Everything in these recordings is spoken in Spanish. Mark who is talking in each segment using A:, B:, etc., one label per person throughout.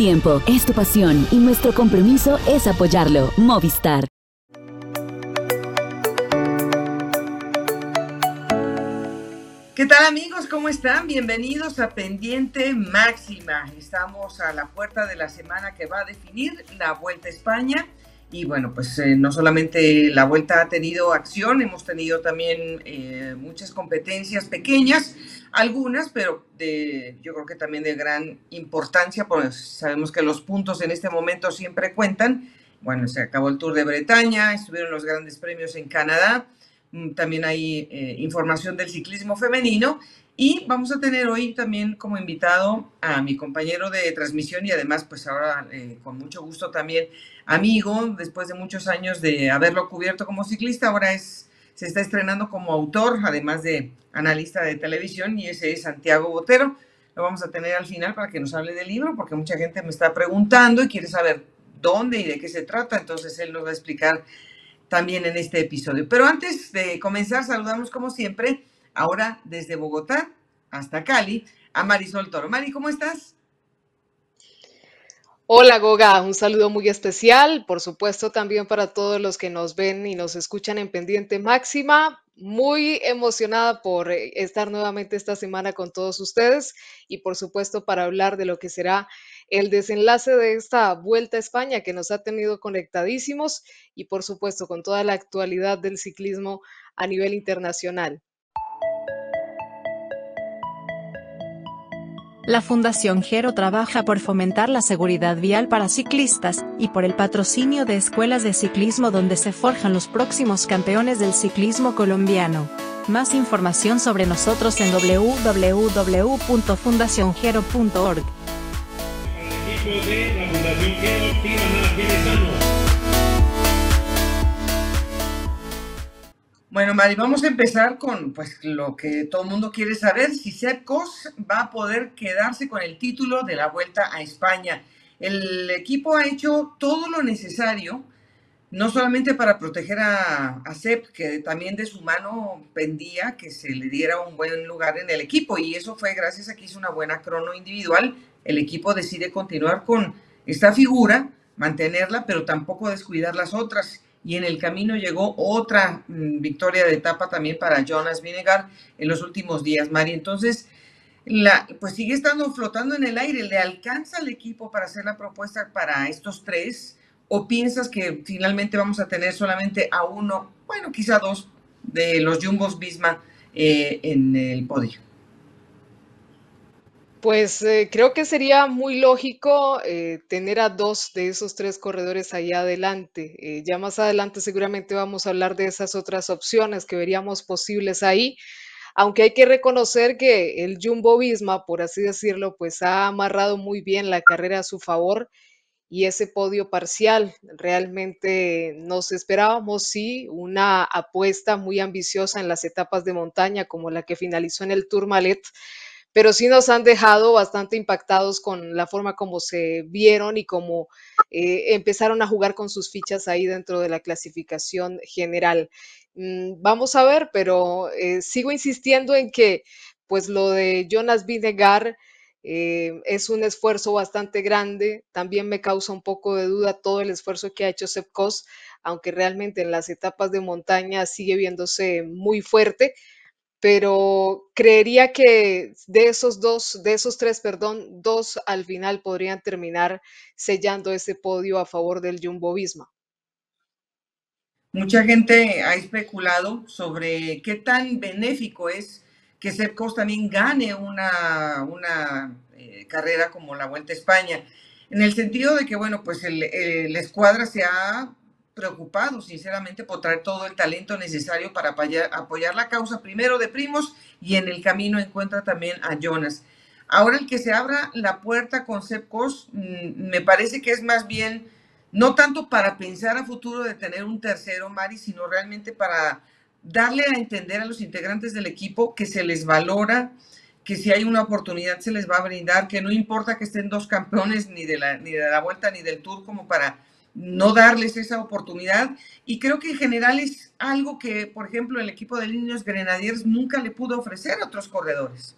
A: tiempo, es tu pasión y nuestro compromiso es apoyarlo. Movistar.
B: ¿Qué tal amigos? ¿Cómo están? Bienvenidos a Pendiente Máxima. Estamos a la puerta de la semana que va a definir la Vuelta a España. Y bueno, pues eh, no solamente la Vuelta ha tenido acción, hemos tenido también eh, muchas competencias pequeñas, algunas, pero de, yo creo que también de gran importancia, pues sabemos que los puntos en este momento siempre cuentan. Bueno, se acabó el Tour de Bretaña, estuvieron los grandes premios en Canadá Mm, también hay eh, información del ciclismo femenino y vamos a tener hoy también como invitado a mi compañero de transmisión y además pues ahora eh, con mucho gusto también amigo, después de muchos años de haberlo cubierto como ciclista, ahora es, se está estrenando como autor, además de analista de televisión y ese es Santiago Botero. Lo vamos a tener al final para que nos hable del libro porque mucha gente me está preguntando y quiere saber dónde y de qué se trata, entonces él nos va a explicar también en este episodio. Pero antes de comenzar, saludamos como siempre, ahora desde Bogotá hasta Cali, a Marisol Toro. Mari, ¿cómo estás?
C: Hola Goga, un saludo muy especial, por supuesto también para todos los que nos ven y nos escuchan en Pendiente Máxima. Muy emocionada por eh, estar nuevamente esta semana con todos ustedes y por supuesto para hablar de lo que será el desenlace de esta vuelta a España que nos ha tenido conectadísimos y por supuesto con toda la actualidad del ciclismo a nivel internacional.
D: La Fundación Gero trabaja por fomentar la seguridad vial para ciclistas y por el patrocinio de escuelas de ciclismo donde se forjan los próximos campeones del ciclismo colombiano. Más información sobre nosotros en www.fundaciongero.org
B: Bueno, Mari, vamos a empezar con pues lo que todo el mundo quiere saber, si Sepp va a poder quedarse con el título de la Vuelta a España. El equipo ha hecho todo lo necesario, no solamente para proteger a, a Sepp, que también de su mano pendía que se le diera un buen lugar en el equipo, y eso fue gracias a que hizo una buena crono individual, el equipo decide continuar con esta figura, mantenerla, pero tampoco descuidar las otras. Y en el camino llegó otra mm, victoria de etapa también para Jonas Vinegar en los últimos días, Mari. Entonces, la, pues sigue estando flotando en el aire. ¿Le alcanza al equipo para hacer la propuesta para estos tres? ¿O piensas que finalmente vamos a tener solamente a uno, bueno, quizá dos de los Jumbos Bisma eh, en el podio?
C: Pues eh, creo que sería muy lógico eh, tener a dos de esos tres corredores ahí adelante. Eh, ya más adelante seguramente vamos a hablar de esas otras opciones que veríamos posibles ahí, aunque hay que reconocer que el Jumbo Visma, por así decirlo, pues ha amarrado muy bien la carrera a su favor y ese podio parcial. Realmente nos esperábamos, sí, una apuesta muy ambiciosa en las etapas de montaña como la que finalizó en el Tourmalet pero sí nos han dejado bastante impactados con la forma como se vieron y cómo eh, empezaron a jugar con sus fichas ahí dentro de la clasificación general. Mm, vamos a ver, pero eh, sigo insistiendo en que pues lo de Jonas Vinegar eh, es un esfuerzo bastante grande. También me causa un poco de duda todo el esfuerzo que ha hecho Sepkos, aunque realmente en las etapas de montaña sigue viéndose muy fuerte pero creería que de esos dos, de esos tres, perdón, dos al final podrían terminar sellando ese podio a favor del Jumbo Visma.
B: Mucha gente ha especulado sobre qué tan benéfico es que Sepkos también gane una, una eh, carrera como la Vuelta a España, en el sentido de que, bueno, pues el, la escuadra se ha preocupado, sinceramente, por traer todo el talento necesario para apoyar, la causa, primero de Primos, y en el camino encuentra también a Jonas. Ahora el que se abra la puerta con Sepcos, mm, me parece que es más bien, no tanto para pensar a futuro de tener un tercero, Mari, sino realmente para darle a entender a los integrantes del equipo que se les valora, que si hay una oportunidad se les va a brindar, que no importa que estén dos campeones ni de la, ni de la vuelta ni del tour como para no darles esa oportunidad. Y creo que en general es algo que, por ejemplo, el equipo de Niños Grenadiers nunca le pudo ofrecer a otros corredores.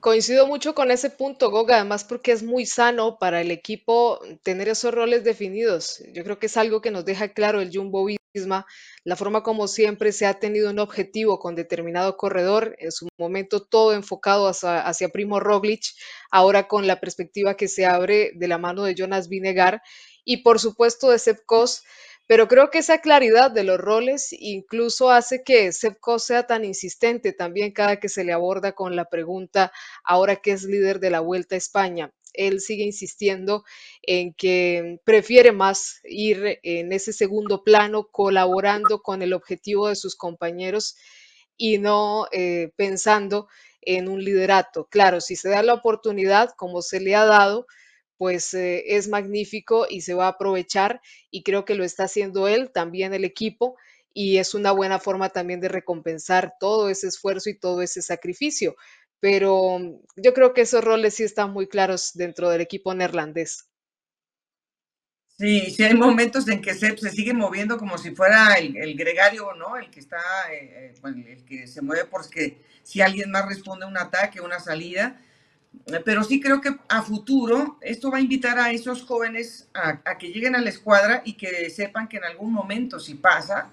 C: Coincido mucho con ese punto, Goga, además porque es muy sano para el equipo tener esos roles definidos. Yo creo que es algo que nos deja claro el Jumbo La forma como siempre se ha tenido un objetivo con determinado corredor, en su momento todo enfocado hacia, Primo Roglic, ahora con la perspectiva que se abre de la mano de Jonas Vinegar y por supuesto de Sepp pero creo que esa claridad de los roles incluso hace que Sepko sea tan insistente también cada que se le aborda con la pregunta, ahora que es líder de la Vuelta a España. Él sigue insistiendo en que prefiere más ir en ese segundo plano, colaborando con el objetivo de sus compañeros y no eh, pensando en un liderato. Claro, si se da la oportunidad, como se le ha dado, pues eh, es magnífico y se va a aprovechar y creo que lo está haciendo él, también el equipo, y es una buena forma también de recompensar todo ese esfuerzo y todo ese sacrificio. Pero mm, yo creo que esos roles sí están muy claros dentro del equipo neerlandés.
B: Sí, sí hay momentos en que se, sigue moviendo como si fuera el, gregario, ¿no? El que está, eh, eh, el que se mueve porque si alguien más responde un ataque, una salida, pero sí creo que a futuro esto va a invitar a esos jóvenes a, que lleguen a la escuadra y que sepan que en algún momento, si pasa,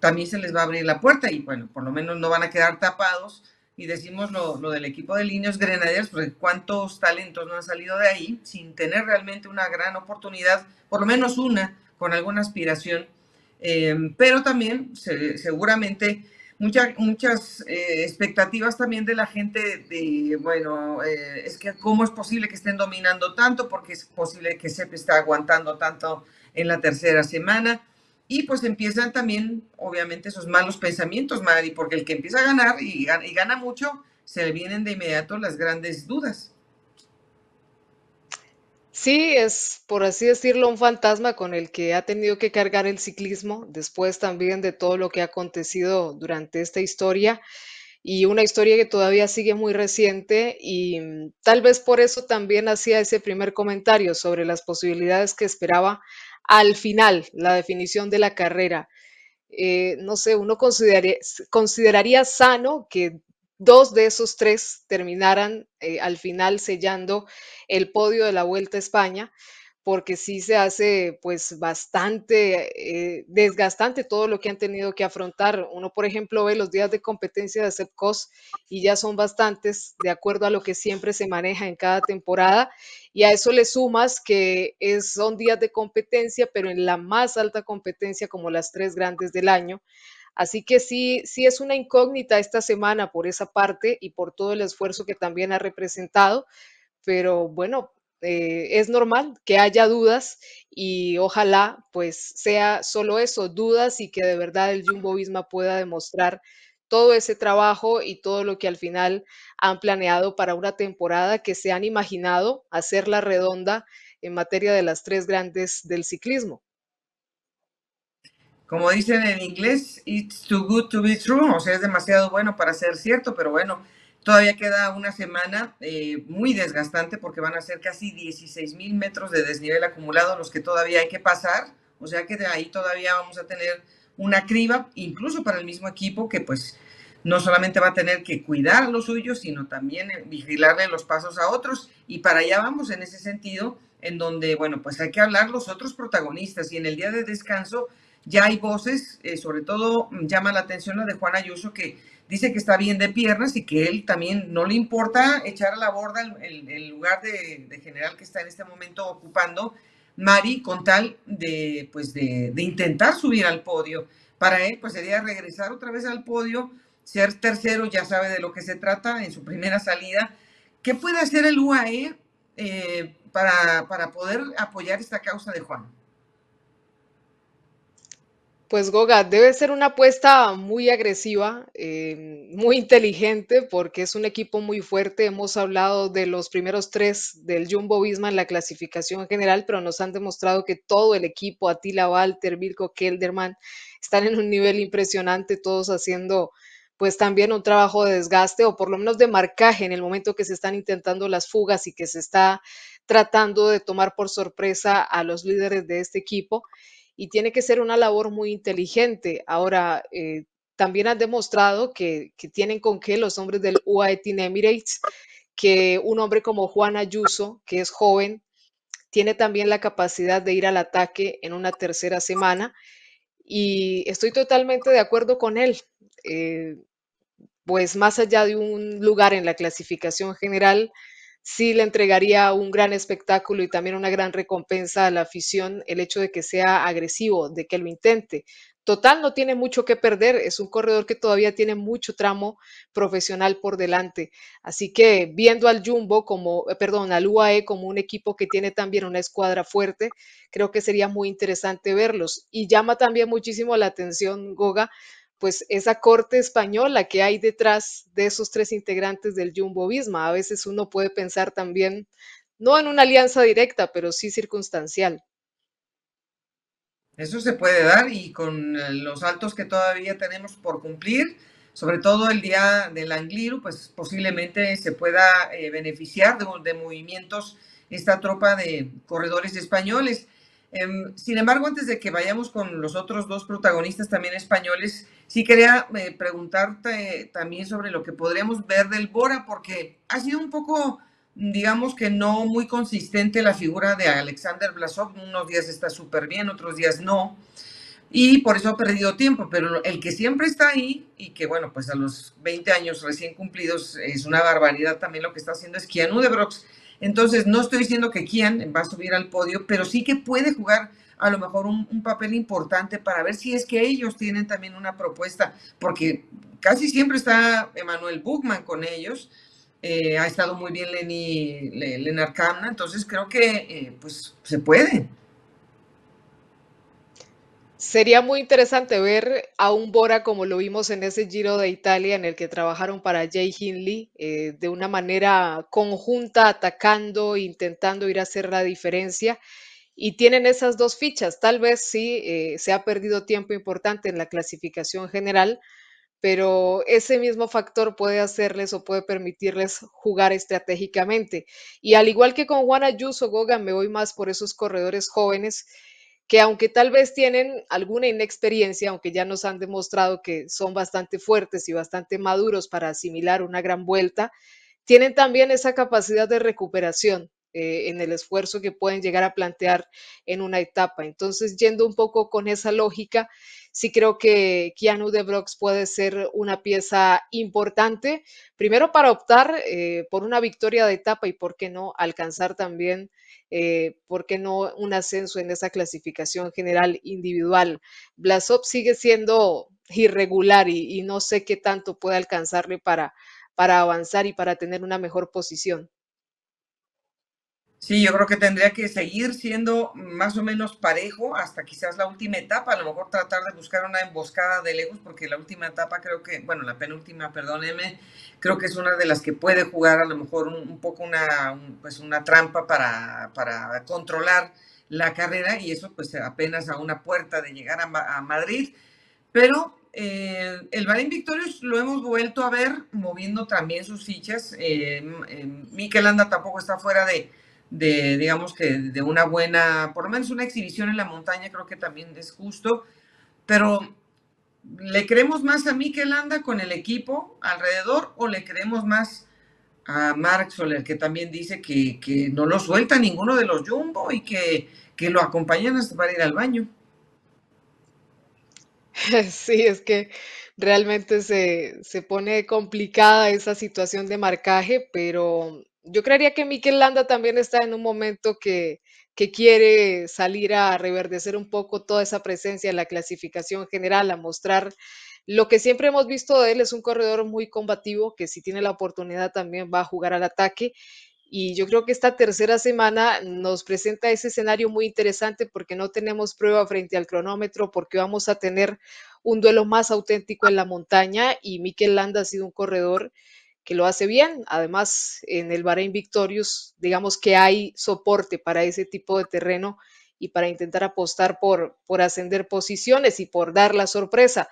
B: también se les va a abrir la puerta y bueno, por lo menos no van a quedar tapados. Y decimos lo, del equipo de Líneas Grenadiers, porque cuántos talentos no han salido de ahí sin tener realmente una gran oportunidad, por lo menos una, con alguna aspiración. Eh, pero también seguramente muchas eh, expectativas también de la gente de, bueno, eh, es que cómo es posible que estén dominando tanto, porque es posible que SEP está aguantando tanto en la tercera semana. Y pues empiezan también, obviamente, esos malos pensamientos, Mari, porque el que empieza a ganar y y gana mucho, se le vienen de inmediato las grandes dudas.
C: Sí, es, por así decirlo, un fantasma con el que ha tenido que cargar el ciclismo, después también de todo lo que ha acontecido durante esta historia, y una historia que todavía sigue muy reciente, y mm, tal vez por eso también hacía ese primer comentario sobre las posibilidades que esperaba al final, la definición de la carrera. Eh, no sé, uno consideraría, consideraría sano que dos de esos tres terminaran eh, al final sellando el podio de la Vuelta a España, porque sí se hace pues bastante eh, desgastante todo lo que han tenido que afrontar. Uno, por ejemplo, ve los días de competencia de CEPCOS y ya son bastantes de acuerdo a lo que siempre se maneja en cada temporada. Y a eso le sumas que son días de competencia, pero en la más alta competencia como las tres grandes del año. Así que sí, sí es una incógnita esta semana por esa parte y por todo el esfuerzo que también ha representado, pero bueno, eh, es normal que haya dudas y ojalá pues sea solo eso, dudas y que de verdad el Jumbo Visma pueda demostrar todo ese trabajo y todo lo que al final han planeado para una temporada que se han imaginado hacerla redonda en materia de las tres grandes del ciclismo
B: como dicen en inglés, it's too good to be true, o sea, es demasiado bueno para ser cierto, pero bueno, todavía queda una semana eh, muy desgastante porque van a ser casi 16 mil metros de desnivel acumulado los que todavía hay que pasar, o sea que de ahí todavía vamos a tener una criba, incluso para el mismo equipo que pues no solamente va a tener que cuidar a los suyos, sino también vigilarle los pasos a otros. Y para allá vamos en ese sentido en donde, bueno, pues hay que hablar los otros protagonistas. Y en el día de descanso ya hay voces, eh, sobre todo mm, llama la atención la de Juan Ayuso, que dice que está bien de piernas y que él también no le importa echar a la borda el, lugar de, general que está en este momento ocupando Mari con tal de, pues de, intentar subir al podio. Para él, pues sería regresar otra vez al podio, ser tercero, ya sabe de lo que se trata en su primera salida. ¿Qué puede hacer el UAE eh, para, para poder apoyar esta causa de Juan?
C: Pues Goga, debe ser una apuesta muy agresiva, eh, muy inteligente, porque es un equipo muy fuerte. Hemos hablado de los primeros tres del Jumbo Visma en la clasificación general, pero nos han demostrado que todo el equipo, Attila Walter, Vilko Kelderman, están en un nivel impresionante, todos haciendo pues también un trabajo de desgaste o por lo menos de marcaje en el momento que se están intentando las fugas y que se está tratando de tomar por sorpresa a los líderes de este equipo y tiene que ser una labor muy inteligente. Ahora, eh, también han demostrado que, tienen con qué los hombres del UAE Team Emirates, que un hombre como Juan Ayuso, que es joven, tiene también la capacidad de ir al ataque en una tercera semana y estoy totalmente de acuerdo con él. Eh, pues más allá de un lugar en la clasificación general, sí le entregaría un gran espectáculo y también una gran recompensa a la afición el hecho de que sea agresivo, de que lo intente. Total, no tiene mucho que perder, es un corredor que todavía tiene mucho tramo profesional por delante. Así que viendo al Jumbo como, eh, perdón, al UAE como un equipo que tiene también una escuadra fuerte, creo que sería muy interesante verlos. Y llama también muchísimo la atención, Goga, pues esa corte española que hay detrás de esos tres integrantes del Jumbo Visma. A veces uno puede pensar también, no en una alianza directa, pero sí circunstancial.
B: Eso se puede dar y con eh, los saltos que todavía tenemos por cumplir, sobre todo el día del Angliru, pues posiblemente se pueda eh, beneficiar de, movimientos esta tropa de corredores españoles. Em, sin embargo, antes de que vayamos con los otros dos protagonistas también españoles, sí quería eh, preguntarte también sobre lo que podríamos ver del Bora, porque ha sido un poco digamos que no muy consistente la figura de Alexander Blasov. Unos días está súper bien, otros días no. Y por eso ha perdido tiempo, pero el que siempre está ahí y que, bueno, pues a los 20 años recién cumplidos es una barbaridad también lo que está haciendo es Kian Udebrox. Entonces, no estoy diciendo que Kian va a subir al podio, pero sí que puede jugar a lo mejor un, papel importante para ver si es que ellos tienen también una propuesta, porque casi siempre está Emanuel Buchmann con ellos eh, ha estado muy bien Lenny, Lenar entonces creo que eh, pues se puede.
C: Sería muy interesante ver a un Bora como lo vimos en ese Giro de Italia en el que trabajaron para Jay Hindley eh, de una manera conjunta, atacando, intentando ir a hacer la diferencia. Y tienen esas dos fichas. Tal vez sí se ha perdido tiempo importante en la clasificación general, pero ese mismo factor puede hacerles o puede permitirles jugar estratégicamente. Y al igual que con Juan Ayuso, Goga, me voy más por esos corredores jóvenes que aunque tal vez tienen alguna inexperiencia, aunque ya nos han demostrado que son bastante fuertes y bastante maduros para asimilar una gran vuelta, tienen también esa capacidad de recuperación eh, en el esfuerzo que pueden llegar a plantear en una etapa. Entonces, yendo un poco con esa lógica, sí creo que Keanu de Brox puede ser una pieza importante, primero para optar eh, por una victoria de etapa y por qué no alcanzar también, eh, por qué no un ascenso en esa clasificación general individual. Blasov sigue siendo irregular y, no sé qué tanto puede alcanzarle para, para avanzar y para tener una mejor posición.
B: Sí, yo creo que tendría que seguir siendo más o menos parejo hasta quizás la última etapa, a lo mejor tratar de buscar una emboscada de lejos, porque la última etapa creo que, bueno, la penúltima, perdóneme, creo que es una de las que puede jugar a lo mejor un, poco una, pues una trampa para, para, controlar la carrera y eso pues apenas a una puerta de llegar a, Madrid, pero eh, el Bahrein Victorious lo hemos vuelto a ver moviendo también sus fichas, eh, Mikel Anda tampoco está fuera de de, digamos que de una buena, por lo menos una exhibición en la montaña, creo que también es justo, pero ¿le creemos más a Mikel Anda con el equipo alrededor o le creemos más a Mark Soler, que también dice que, que no lo suelta ninguno de los Jumbo y que, que lo acompañan hasta para ir al baño?
C: Sí, es que realmente se, se pone complicada esa situación de marcaje, pero yo creería que Mikel Landa también está en un momento que, quiere salir a reverdecer un poco toda esa presencia en la clasificación general, a mostrar lo que siempre hemos visto de él. Es un corredor muy combativo que si tiene la oportunidad también va a jugar al ataque. Y yo creo que esta tercera semana nos presenta ese escenario muy interesante porque no tenemos prueba frente al cronómetro, porque vamos a tener un duelo más auténtico en la montaña y Mikel Landa ha sido un corredor que lo hace bien. Además, en el Bahrein Victorious, digamos que hay soporte para ese tipo de terreno y para intentar apostar por, por ascender posiciones y por dar la sorpresa.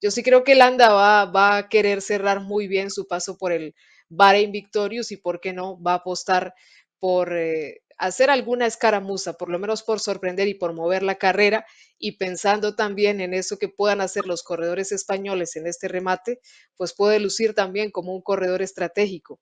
C: Yo sí creo que Landa va, va a querer cerrar muy bien su paso por el Bahrein Victorious y, ¿por qué no?, va a apostar por eh, hacer alguna escaramuza, por lo menos por sorprender y por mover la carrera, y pensando también en eso que puedan hacer los corredores españoles en este remate, pues puede lucir también como un corredor estratégico.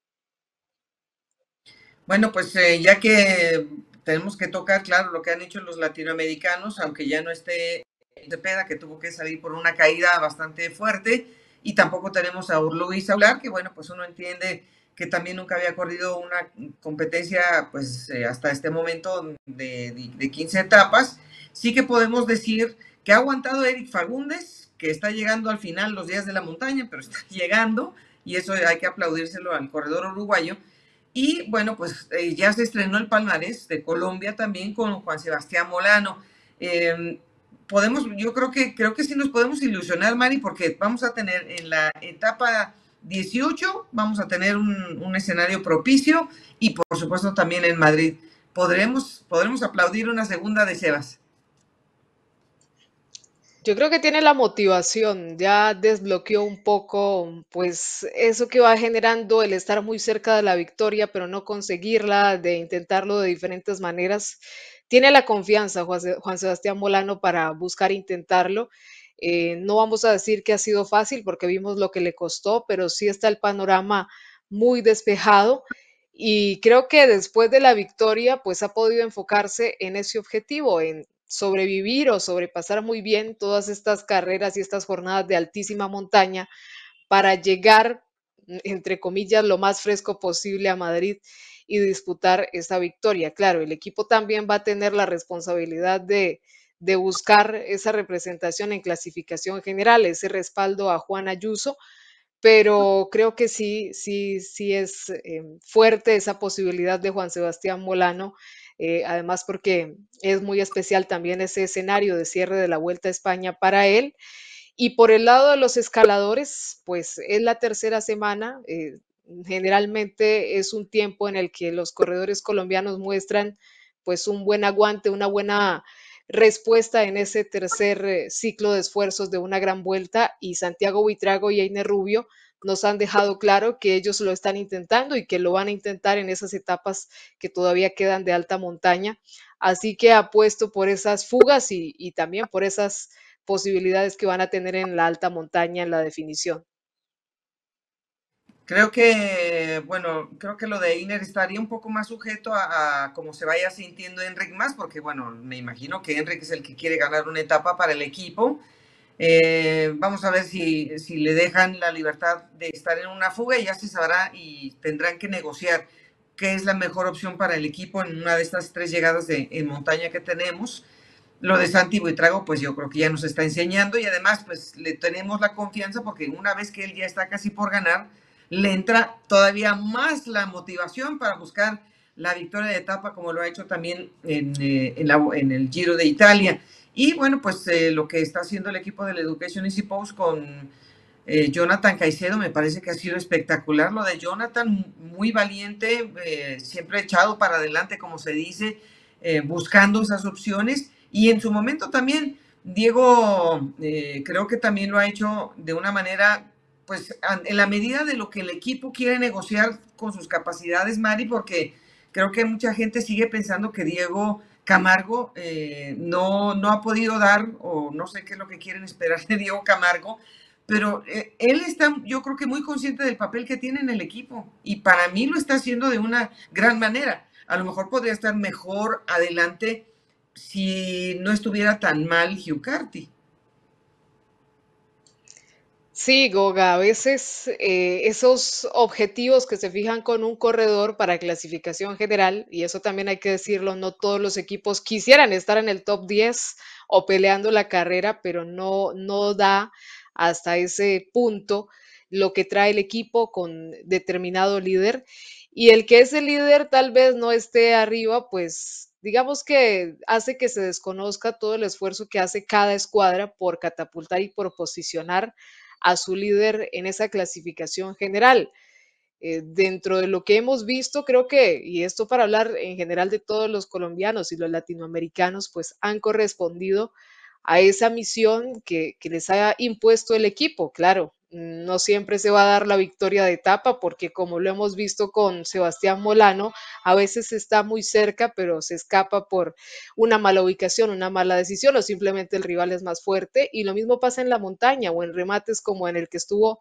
B: Bueno, pues eh, ya que tenemos que tocar, claro, lo que han hecho los latinoamericanos, aunque ya no esté Cepeda, que tuvo que salir por una caída bastante fuerte, y tampoco tenemos a Urluis hablar, que bueno, pues uno entiende que también nunca había corrido una competencia, pues eh, hasta este momento de, de 15 etapas. Sí que podemos decir que ha aguantado Eric Fagundes, que está llegando al final los días de la montaña, pero está llegando, y eso hay que aplaudírselo al corredor uruguayo. Y bueno, pues eh, ya se estrenó el palmarés de Colombia también con Juan Sebastián Molano. Em, podemos, yo creo que, creo que sí nos podemos ilusionar, Mari, porque vamos a tener en la etapa 18, vamos a tener un, escenario propicio y por supuesto también en Madrid. Podremos, podremos aplaudir una segunda de Sebas.
C: Yo creo que tiene la motivación, ya desbloqueó un poco, pues eso que va generando el estar muy cerca de la victoria, pero no conseguirla, de intentarlo de diferentes maneras. Tiene la confianza Juan, Sebastián Molano para buscar intentarlo. Eh, no vamos a decir que ha sido fácil porque vimos lo que le costó, pero sí está el panorama muy despejado y creo que después de la victoria, pues ha podido enfocarse en ese objetivo, en sobrevivir o sobrepasar muy bien todas estas carreras y estas jornadas de altísima montaña para llegar, entre comillas, lo más fresco posible a Madrid y disputar esa victoria. Claro, el equipo también va a tener la responsabilidad de, buscar esa representación en clasificación general, ese respaldo a Juan Ayuso, pero creo que sí, sí, sí es eh, fuerte esa posibilidad de Juan Sebastián Molano eh, además porque es muy especial también ese escenario de cierre de la Vuelta a España para él. Y por el lado de los escaladores, pues es la tercera semana. Eh, generalmente es un tiempo en el que los corredores colombianos muestran pues un buen aguante, una buena respuesta en ese tercer eh, ciclo de esfuerzos de una gran vuelta y Santiago Buitrago y Einer Rubio nos han dejado claro que ellos lo están intentando y que lo van a intentar en esas etapas que todavía quedan de alta montaña. Así que apuesto por esas fugas y, también por esas posibilidades que van a tener en la alta montaña en la definición.
B: Creo que, bueno, creo que lo de Iner estaría un poco más sujeto a, a cómo se vaya sintiendo Enric más, porque, bueno, me imagino que Enric es el que quiere ganar una etapa para el equipo eh, vamos a ver si, si, le dejan la libertad de estar en una fuga y ya se sabrá y tendrán que negociar qué es la mejor opción para el equipo en una de estas tres llegadas de, en montaña que tenemos. Lo de Santi Buitrago, pues yo creo que ya nos está enseñando y además pues le tenemos la confianza porque una vez que él ya está casi por ganar, le entra todavía más la motivación para buscar la victoria de etapa como lo ha hecho también en, eh, en, la, en el Giro de Italia. Y bueno, pues eh, lo que está haciendo el equipo del Education Easy Post con eh, Jonathan Caicedo me parece que ha sido espectacular. Lo de Jonathan, muy valiente, siempre echado para adelante, como se dice, buscando esas opciones. Y en su momento también, Diego, creo que también lo ha hecho de una manera, pues en la medida de lo que el equipo quiere negociar con sus capacidades, Mari, porque creo que mucha gente sigue pensando que Diego Camargo eh, no, no ha podido dar, o no sé qué es lo que quieren esperar de Diego Camargo, pero eh, él está, yo creo que muy consciente del papel que tiene en el equipo y para mí lo está haciendo de una gran manera. A lo mejor podría estar mejor adelante si no estuviera tan mal Hugh Carty.
C: Sí, Goga, a veces eh, esos objetivos que se fijan con un corredor para clasificación general, y eso también hay que decirlo, no todos los equipos quisieran estar en el top 10 o peleando la carrera, pero no, no da hasta ese punto lo que trae el equipo con determinado líder. Y el que ese líder tal vez no esté arriba, pues digamos que hace que se desconozca todo el esfuerzo que hace cada escuadra por catapultar y por posicionar a su líder en esa clasificación general. Eh, dentro de lo que hemos visto, creo que, y esto para hablar en general de todos los colombianos y los latinoamericanos, pues han correspondido a esa misión que, les ha impuesto el equipo. Claro, no siempre se va a dar la victoria de etapa porque como lo hemos visto con Sebastián Molano, a veces está muy cerca pero se escapa por una mala ubicación, una mala decisión o simplemente el rival es más fuerte y lo mismo pasa en la montaña o en remates como en el que estuvo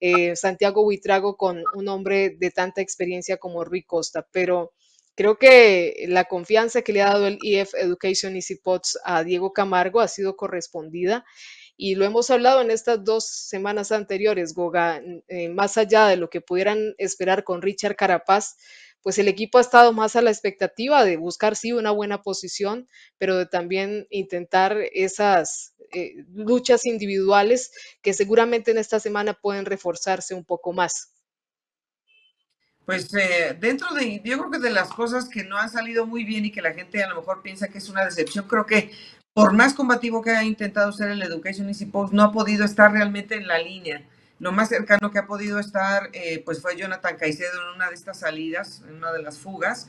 C: eh, Santiago Buitrago con un hombre de tanta experiencia como Rui Costa, pero Creo que la confianza que le ha dado el EF Education Easy Pots a Diego Camargo ha sido correspondida y lo hemos hablado en estas dos semanas anteriores, Goga, eh, más allá de lo que pudieran esperar con Richard Carapaz, pues el equipo ha estado más a la expectativa de buscar sí una buena posición, pero de también intentar esas eh, luchas individuales que seguramente en esta semana pueden reforzarse un poco más.
B: Pues eh, dentro de, yo creo que de las cosas que no han salido muy bien y que la gente a lo mejor piensa que es una decepción, creo que por más combativo que haya intentado ser el Education Easy Post, no ha podido estar realmente en la línea. Lo más cercano que ha podido estar, eh, pues fue Jonathan Caicedo en una de estas salidas, en una de las fugas.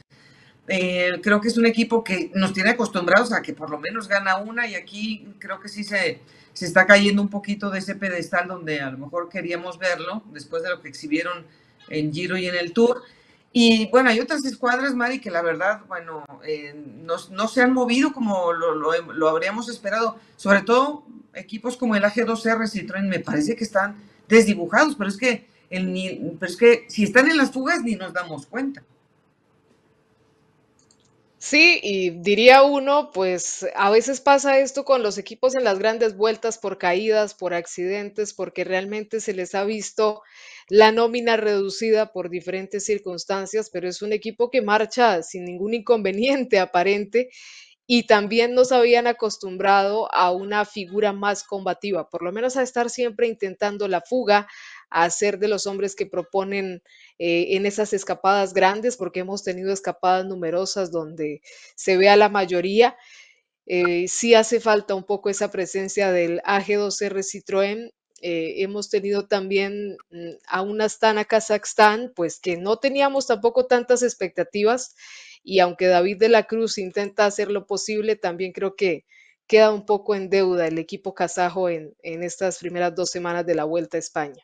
B: Eh, creo que es un equipo que nos tiene acostumbrados a que por lo menos gana una y aquí creo que sí se, se está cayendo un poquito de ese pedestal donde a lo mejor queríamos verlo después de lo que exhibieron en Giro y en el Tour. Y bueno, hay otras escuadras, Mari, que la verdad, bueno, eh, no, se han movido como lo, habríamos esperado. Sobre todo equipos como el AG2R Citroën, me parece que están desdibujados, pero es que, el, pero es que si están en las fugas ni nos damos cuenta.
C: Sí, y diría uno, pues a veces pasa esto con los equipos en las grandes vueltas por caídas, por accidentes, porque realmente se les ha visto la nómina reducida por diferentes circunstancias, pero es un equipo que marcha sin ningún inconveniente aparente y también nos habían acostumbrado a una figura más combativa, por lo menos a estar siempre intentando la fuga, a ser de los hombres que proponen eh, en esas escapadas grandes, porque hemos tenido escapadas numerosas donde se ve a la mayoría. Eh, sí hace falta un poco esa presencia del AG2R Citroën. Eh, hemos tenido también mm, a un Astana Kazajstán, pues que no teníamos tampoco tantas expectativas y aunque David de la Cruz intenta hacer lo posible, también creo que queda un poco en deuda el equipo kazajo en, en estas primeras dos semanas de la Vuelta a España.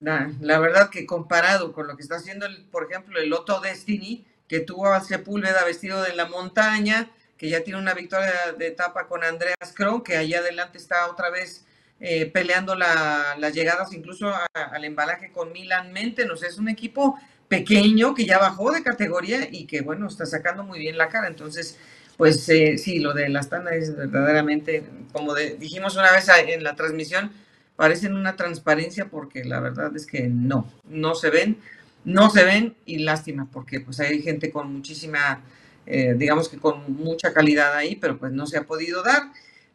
B: La, verdad que comparado con lo que está haciendo, por ejemplo, el Lotto Destiny, que tuvo a Sepúlveda vestido de la montaña, que ya tiene una victoria de etapa con Andreas Krohn, que allá adelante está otra vez eh, peleando las llegadas incluso al embalaje con Milan Mente. No sé, es un equipo pequeño que ya bajó de categoría y que, bueno, está sacando muy bien la cara. Entonces, pues eh, sí, lo de la Astana es verdaderamente, como dijimos una vez en la transmisión, parecen una transparencia porque la verdad es que no, no se ven, no se ven y lástima porque pues hay gente con muchísima, eh, digamos que con mucha calidad ahí, pero pues no se ha podido dar.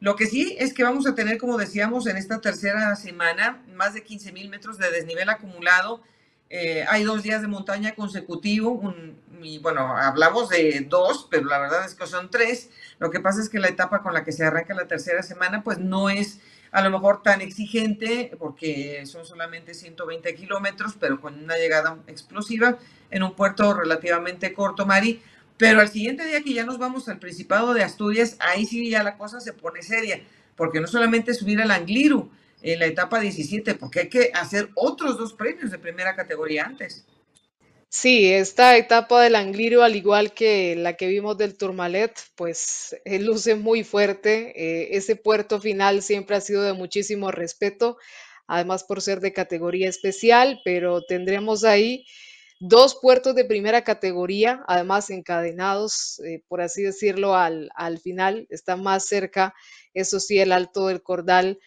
B: Lo que sí es que vamos a tener, como decíamos, en esta tercera semana, más de 15 mil metros de desnivel acumulado. Eh, hay dos días de montaña consecutivo, y bueno, hablamos de dos, pero la verdad es que son tres. Lo que pasa es que la etapa con la que se arranca la tercera semana, pues no es a lo mejor tan exigente, porque son solamente 120 kilómetros, pero con una llegada explosiva en un puerto relativamente corto, Mari. Pero al siguiente día que ya nos vamos al Principado de Asturias, ahí sí ya la cosa se pone seria, porque no solamente subir al Angliru en la etapa 17, porque hay que hacer otros dos premios de primera categoría antes.
C: Sí, esta etapa del Angliru, al igual que la que vimos del Tourmalet, pues eh, luce muy fuerte. Eh, ese puerto final siempre ha sido de muchísimo respeto, además por ser de categoría especial, pero tendremos ahí dos puertos de primera categoría, además encadenados, eh, por así decirlo, al, al final. Está más cerca, eso sí, el Alto del Cordal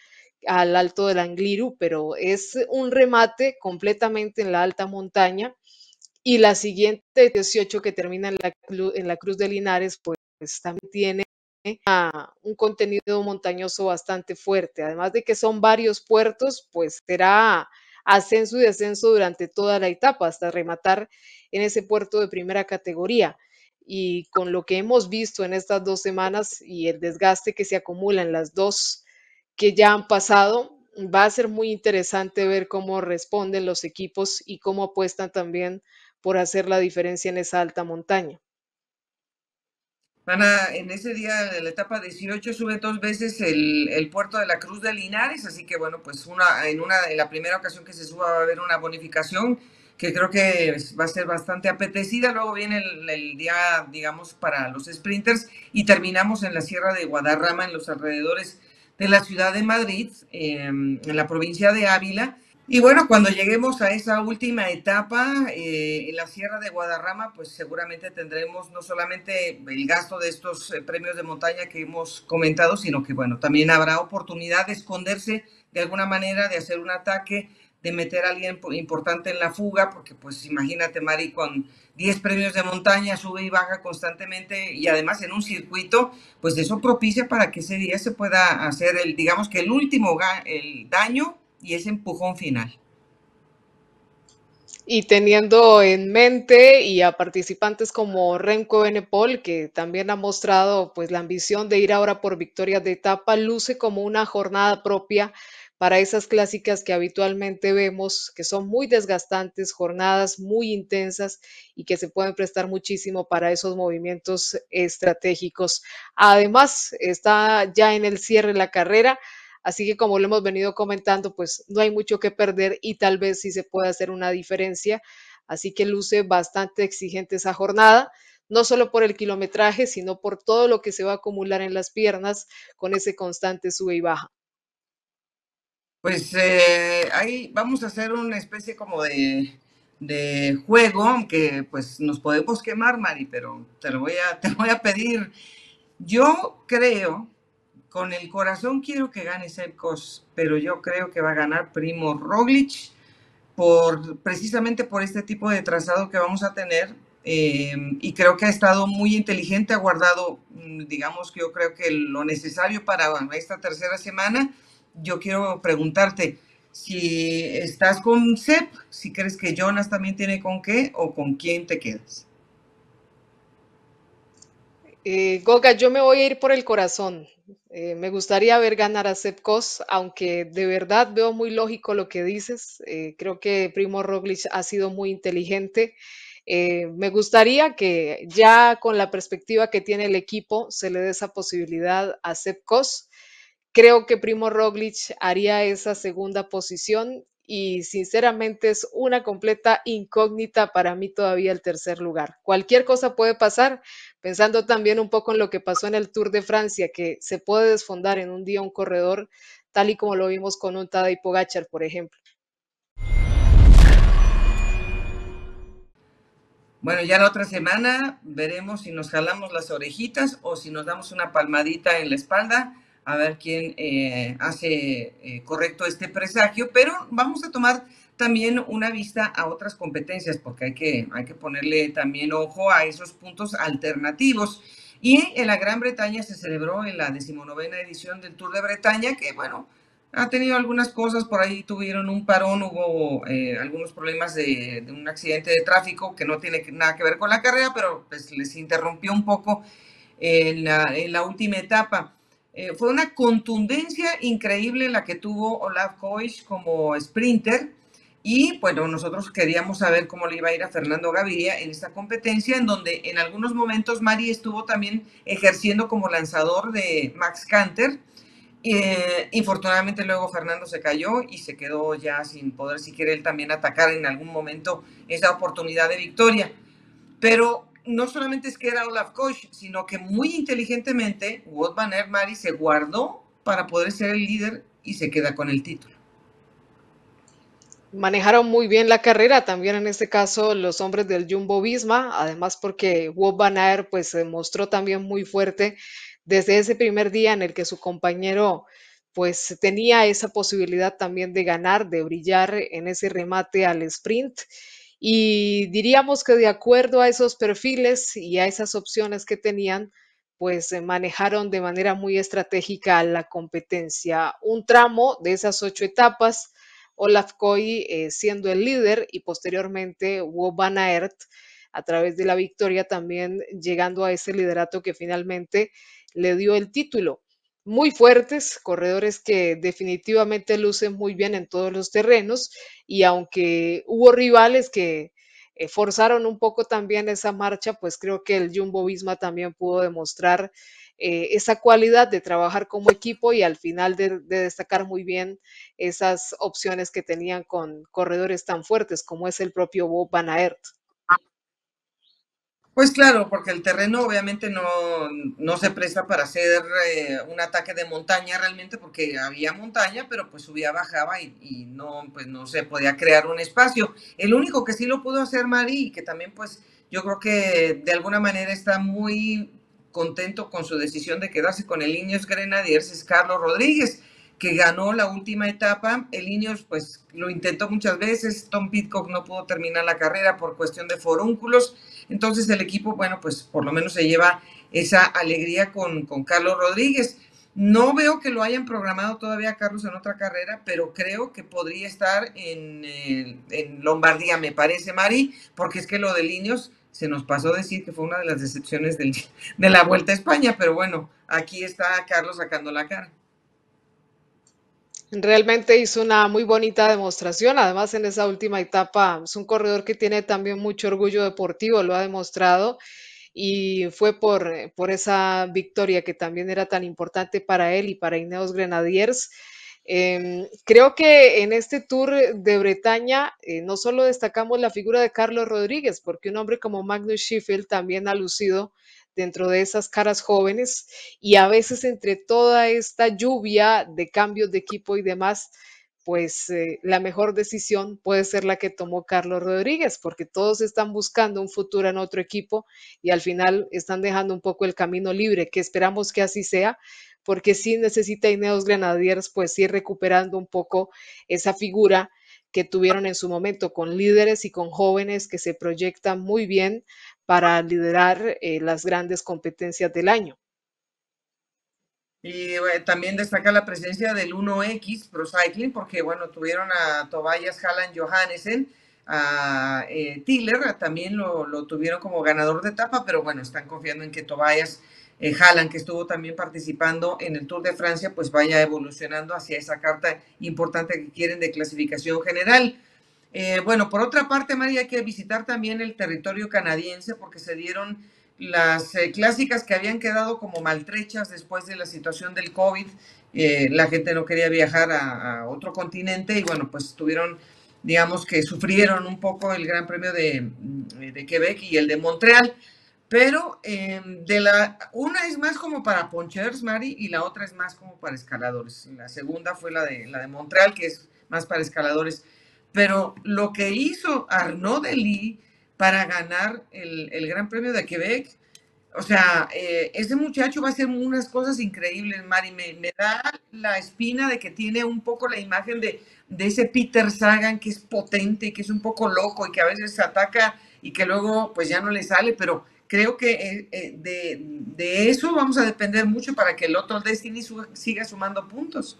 C: al Alto del Angliru, pero es un remate completamente en la alta montaña y la siguiente, 18, que termina en la, en la Cruz de Linares, pues, también tiene un contenido montañoso bastante fuerte. Además de que son varios puertos, pues será ascenso y descenso durante toda la etapa hasta rematar en ese puerto de primera categoría. Y con lo que hemos visto en estas dos semanas y el desgaste que se acumula en las dos que ya han pasado, va a ser muy interesante ver cómo responden los equipos y cómo apuestan también por hacer la diferencia en esa alta montaña.
B: Ana, en ese día de la etapa 18 sube dos veces el, puerto de la Cruz de Linares, así que bueno, pues una, en, una, en la primera ocasión que se suba va a haber una bonificación que creo que va a ser bastante apetecida. Luego viene el, día, digamos, para los sprinters y terminamos en la Sierra de Guadarrama, en los alrededores de la ciudad de Madrid, em, en la provincia de Ávila Y bueno, cuando lleguemos a esa última etapa eh, en la Sierra de Guadarrama, pues seguramente tendremos no solamente el gasto de estos eh, premios de montaña que hemos comentado, sino que bueno, también habrá oportunidad de esconderse de alguna manera, de hacer un ataque, de meter a alguien importante en la fuga, porque pues imagínate, Mari, con 10 premios de montaña, sube y baja constantemente y además en un circuito, pues eso propicia para que ese día se pueda hacer el, digamos que el último el daño y ese empujón final.
C: Y teniendo en mente y a participantes como Remco Benepol, que también ha mostrado pues la ambición de ir ahora por victorias de etapa, luce como una jornada propia para esas clásicas que habitualmente vemos, que son muy desgastantes, jornadas muy intensas y que se pueden prestar muchísimo para esos movimientos estratégicos. Además, está ya en el cierre la carrera Así que como lo hemos venido comentando, pues no hay mucho que perder y tal vez sí se pueda hacer una diferencia. Así que luce bastante exigente esa jornada, no solo por el kilometraje, sino por todo lo que se va a acumular en las piernas con ese constante sube y baja.
B: Pues eh, ahí vamos a hacer una especie como de, de, juego, aunque pues nos podemos quemar, Mari, pero te lo voy a, te voy a pedir. Yo creo con el corazón quiero que gane Sepkos, pero yo creo que va a ganar Primo Roglic por, precisamente por este tipo de trazado que vamos a tener. Eh, y creo que ha estado muy inteligente, ha guardado, mm, digamos que yo creo que lo necesario para esta tercera semana. Yo quiero preguntarte si estás con Sep, si crees que Jonas también tiene con qué o con quién te quedas.
C: Eh, Goga, yo me voy a ir por el corazón. Eh, me gustaría ver ganar a Sepkos, aunque de verdad veo muy lógico lo que dices. Eh, creo que Primo Roglic ha sido muy inteligente. me gustaría que ya con la perspectiva que tiene el equipo se le dé esa posibilidad a Sepkos. Creo que Primo Roglic haría esa segunda posición y sinceramente es una completa incógnita para mí todavía el tercer lugar. Cualquier cosa puede pasar, pensando también un poco en lo que pasó en el Tour de Francia, que se puede desfondar en un día un corredor, tal y como lo vimos con un Tadej Pogacar, por ejemplo.
B: Bueno, ya la otra semana veremos si nos jalamos las orejitas o si nos damos una palmadita en la espalda a ver quién eh, hace eh, correcto este presagio, pero vamos a tomar también una vista a otras competencias, porque hay que, hay que ponerle también ojo a esos puntos alternativos. Y en la Gran Bretaña se celebró en la decimonovena edición del Tour de Bretaña, que bueno, ha tenido algunas cosas, por ahí tuvieron un parón, hubo eh, algunos problemas de, un accidente de tráfico que no tiene nada que ver con la carrera, pero pues les interrumpió un poco en la, en la última etapa. Eh, fue una contundencia increíble la que tuvo Olaf Koish como sprinter. Y bueno, nosotros queríamos saber cómo le iba a ir a Fernando Gaviria en esta competencia, en donde en algunos momentos Mari estuvo también ejerciendo como lanzador de Max Canter. Eh, infortunadamente luego Fernando se cayó y se quedó ya sin poder siquiera él también atacar en algún momento esa oportunidad de victoria. Pero no solamente es que era Olaf Koch, sino que muy inteligentemente Wout van Mari se guardó para poder ser el líder y se queda con el título.
C: Manejaron muy bien la carrera, también en este caso los hombres del Jumbo Visma, además porque Aert pues se mostró también muy fuerte desde ese primer día en el que su compañero pues tenía esa posibilidad también de ganar, de brillar en ese remate al sprint y diríamos que de acuerdo a esos perfiles y a esas opciones que tenían, pues manejaron de manera muy estratégica la competencia. Un tramo de esas ocho etapas, Olaf Koy eh, siendo el líder y posteriormente Wout van Aert a través de la victoria también llegando a ese liderato que finalmente le dio el título. Muy fuertes, corredores que definitivamente lucen muy bien en todos los terrenos y aunque hubo rivales que eh, forzaron un poco también esa marcha, pues creo que el Jumbo Visma también pudo demostrar eh, esa cualidad de trabajar como equipo y al final de, destacar muy bien esas opciones que tenían con corredores tan fuertes como es el propio Bob Van Aert.
B: Pues claro, porque el terreno obviamente no, no se presta para hacer eh, un ataque de montaña realmente porque había montaña, pero pues subía, bajaba y, no, pues no se podía crear un espacio. El único que sí lo pudo hacer Mari que también pues yo creo que de alguna manera está muy contento con su decisión de quedarse con el Ineos Grenadiers es Carlos Rodríguez que ganó la última etapa. El Ineos pues lo intentó muchas veces, Tom Pitcock no pudo terminar la carrera por cuestión de forúnculos, entonces el equipo, bueno, pues por lo menos se lleva esa alegría con, con Carlos Rodríguez. No veo que lo hayan programado todavía Carlos en otra carrera, pero creo que podría estar en, en Lombardía, me parece, Mari, porque es que lo de Ineos se nos pasó decir que fue una de las decepciones de la Vuelta a España, pero bueno, aquí está Carlos sacando la cara.
C: Realmente hizo una muy bonita demostración. Además, en esa última etapa es un corredor que tiene también mucho orgullo deportivo, lo ha demostrado. Y fue por, por esa victoria que también era tan importante para él y para Ineos Grenadiers. Eh, creo que en este Tour de Bretaña eh, no solo destacamos la figura de Carlos Rodríguez, porque un hombre como Magnus Sheffield también ha lucido dentro de esas caras jóvenes y a veces entre toda esta lluvia de cambios de equipo y demás, pues eh, la mejor decisión puede ser la que tomó Carlos Rodríguez, porque todos están buscando un futuro en otro equipo y al final están dejando un poco el camino libre, que esperamos que así sea, porque sí necesita Ineos Grenadiers pues ir recuperando un poco esa figura que tuvieron en su momento con líderes y con jóvenes que se proyectan muy bien para liderar eh, las grandes competencias del año.
B: Y eh, también destaca la presencia del 1X Pro Cycling, porque bueno, tuvieron a Tobias Halland Johannessen, a eh, Tiller, también lo, lo, tuvieron como ganador de etapa, pero bueno, están confiando en que Tobias eh, Halland, que estuvo también participando en el Tour de Francia, pues vaya evolucionando hacia esa carta importante que quieren de clasificación general. Eh, bueno, por otra parte, María, hay que visitar también el territorio canadiense porque se dieron las eh, clásicas que habían quedado como maltrechas después de la situación del COVID. Eh, la gente no quería viajar a, otro continente y bueno, pues tuvieron, digamos que sufrieron un poco el Gran Premio de Quebec y el de Montreal. Pero eh, de la, una es más como para ponchers, Mari, y la otra es más como para escaladores. La segunda fue la de, la de Montreal, que es más para escaladores. Pero lo que hizo Arnaud Delis para ganar el, el, Gran Premio de Quebec, o sea, eh, ese muchacho va a hacer unas cosas increíbles, Mari. Me, me, da la espina de que tiene un poco la imagen de, de ese Peter Sagan que es potente, que es un poco loco y que a veces ataca y que luego pues ya no le sale, pero creo que eh, eh, de, eso vamos a depender mucho para que el otro Destiny siga sumando puntos.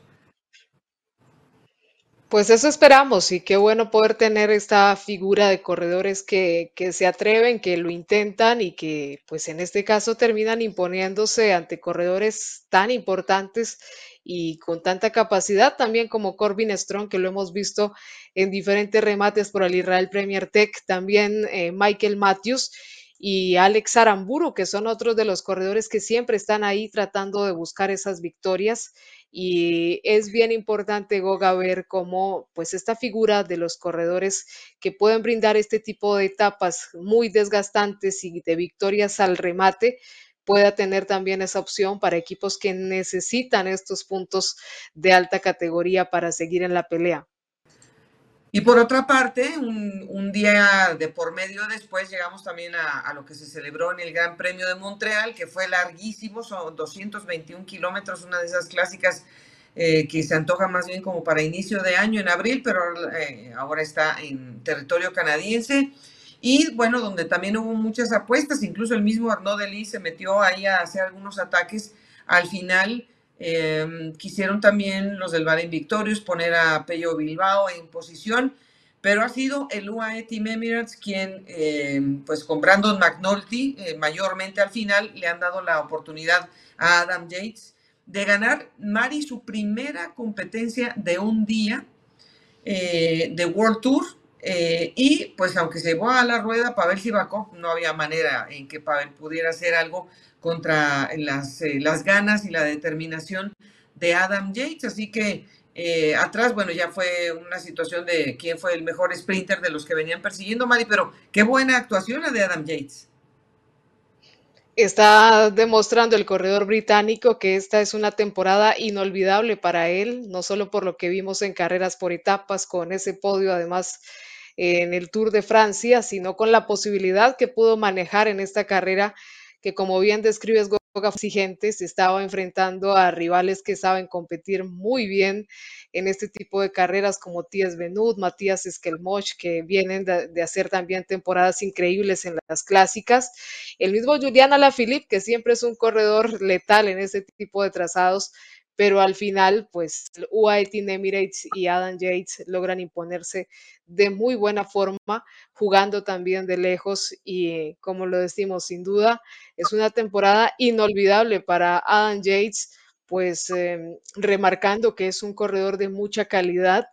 C: Pues eso esperamos y qué bueno poder tener esta figura de corredores que, que, se atreven, que lo intentan y que pues en este caso terminan imponiéndose ante corredores tan importantes y con tanta capacidad también como Corbin Strong, que lo hemos visto en diferentes remates por el Israel Premier Tech, también eh, Michael Matthews y Alex Aramburu, que son otros de los corredores que siempre están ahí tratando de buscar esas victorias. Y es bien importante, Goga, ver cómo pues esta figura de los corredores que pueden brindar este tipo de etapas muy desgastantes y de victorias al remate, pueda tener también esa opción para equipos que necesitan estos puntos de alta categoría para seguir en la pelea.
B: Y por otra parte, un, día de por medio después llegamos también a, a, lo que se celebró en el Gran Premio de Montreal, que fue larguísimo, son 221 kilómetros, una de esas clásicas eh, que se antoja más bien como para inicio de año en abril, pero eh, ahora está en territorio canadiense. Y bueno, donde también hubo muchas apuestas, incluso el mismo Arnaud Delis se metió ahí a hacer algunos ataques al final eh, quisieron también los del Bahrein Victorious poner a Pello Bilbao en posición, pero ha sido el UAE Team Emirates quien, eh, pues con Brandon McNulty, eh, mayormente al final, le han dado la oportunidad a Adam Yates de ganar Mari su primera competencia de un día eh, de World Tour. y pues aunque se llevó a la rueda, Pavel Sivakov no había manera en que Pavel pudiera hacer algo contra las, eh, las ganas y la determinación de Adam Yates. Así que eh, atrás, bueno, ya fue una situación de quién fue el mejor sprinter de los que venían persiguiendo, Mari, pero qué buena actuación la de Adam Yates.
C: Está demostrando el corredor británico que esta es una temporada inolvidable para él, no solo por lo que vimos en carreras por etapas con ese podio, además en el Tour de Francia, sino con la posibilidad que pudo manejar en esta carrera que como bien describes, Goga exigente, se estaba enfrentando a rivales que saben competir muy bien en este tipo de carreras como Tías Benud, Matías Esquelmoch, que vienen de, de, hacer también temporadas increíbles en las clásicas. El mismo Julián Alaphilippe, que siempre es un corredor letal en este tipo de trazados, pero al final, pues UAE Team Emirates y Adam Yates logran imponerse de muy buena forma, jugando también de lejos y como lo decimos, sin duda, es una temporada inolvidable para Adam Yates, pues eh, remarcando que es un corredor de mucha calidad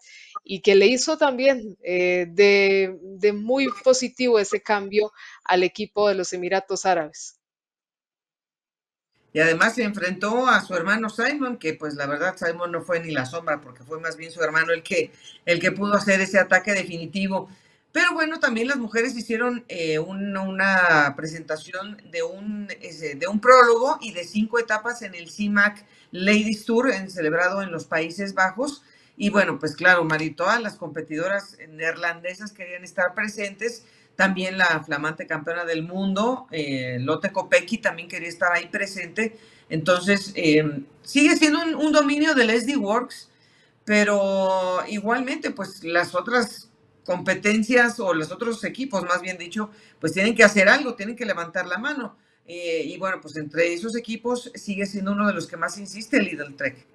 C: y que le hizo también eh, de muy positivo ese cambio al equipo de los Emiratos Árabes
B: y además se enfrentó a su hermano Simon, que pues la verdad Simon no fue ni la sombra, porque fue más bien su hermano el que, el que pudo hacer ese ataque definitivo. Pero bueno, también las mujeres hicieron eh, un, una presentación de un, de un prólogo y de cinco etapas en el CIMAC Ladies Tour, celebrado en los Países Bajos. Y bueno, pues claro, Mari, todas las competidoras neerlandesas querían estar presentes también la flamante campeona del mundo, eh, Lotte Kopecky, también quería estar ahí presente. Entonces, eh, sigue siendo un, dominio del SD Works, pero igualmente, pues las otras competencias o los otros equipos, más bien dicho, pues tienen que hacer algo, tienen que levantar la mano. Eh, y bueno, pues entre esos equipos sigue siendo uno de los que más insiste el Lidl Trek.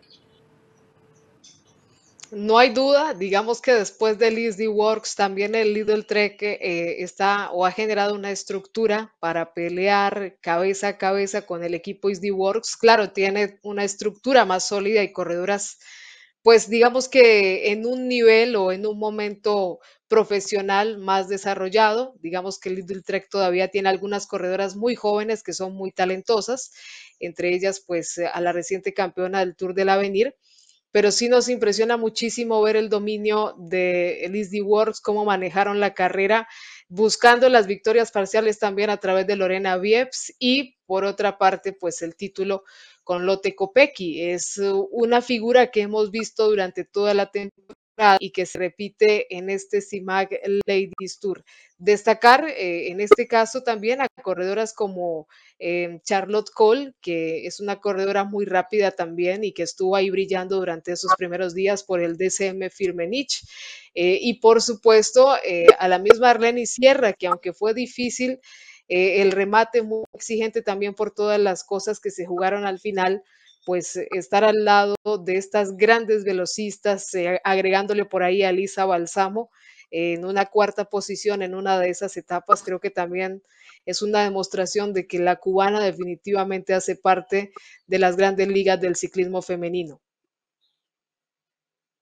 C: No hay duda, digamos que después del ISD Works también el Lidl Trek eh, está o ha generado una estructura para pelear cabeza a cabeza con el equipo ISD Works. Claro, tiene una estructura más sólida y corredoras, pues digamos que en un nivel o en un momento profesional más desarrollado. Digamos que el Lidl Trek todavía tiene algunas corredoras muy jóvenes que son muy talentosas, entre ellas pues a la reciente campeona del Tour del Avenir pero sí nos impresiona muchísimo ver el dominio de Elise Works, cómo manejaron la carrera, buscando las victorias parciales también a través de Lorena Vieps y por otra parte, pues el título con Lotte Kopecky. Es una figura que hemos visto durante toda la temporada y que se repite en este CIMAG Ladies Tour. Destacar eh, en este caso también a corredoras como eh, Charlotte Cole, que es una corredora muy rápida también y que estuvo ahí brillando durante esos primeros días por el DCM Firmenich. Eh, y por supuesto a la misma Arlene Sierra, que aunque fue difícil, el remate muy exigente también por todas las cosas que se jugaron al final, pues estar al lado de estas grandes velocistas, eh, agregándole por ahí a Lisa Balsamo en una cuarta posición en una de esas etapas, creo que también es una demostración de que la cubana definitivamente hace parte de las grandes ligas del ciclismo femenino.